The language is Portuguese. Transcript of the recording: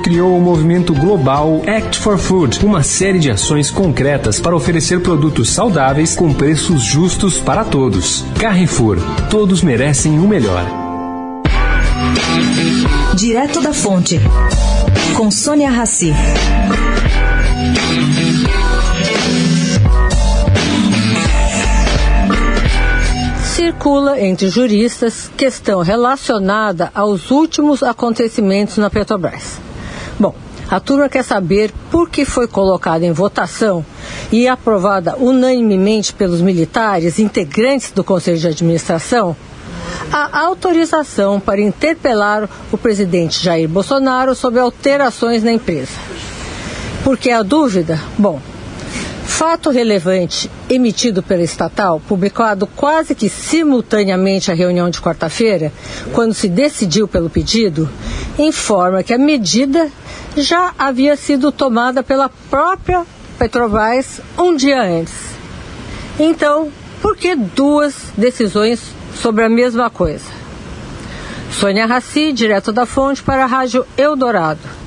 criou o movimento global Act for Food, uma série de ações concretas para oferecer produtos saudáveis com preços justos para todos. Carrefour, todos merecem o melhor. Direto da Fonte, com Sônia Rassi. Circula entre juristas questão relacionada aos últimos acontecimentos na Petrobras. Bom, a turma quer saber por que foi colocada em votação e aprovada unanimemente pelos militares integrantes do Conselho de Administração a autorização para interpelar o presidente Jair Bolsonaro sobre alterações na empresa. Por que a dúvida? Bom, fato relevante emitido pela estatal, publicado quase que simultaneamente à reunião de quarta-feira, quando se decidiu pelo pedido, informa que a medida já havia sido tomada pela própria Petrobras um dia antes. Então, por que duas decisões sobre a mesma coisa? Sônia Raci, direto da fonte para a Rádio Eldorado.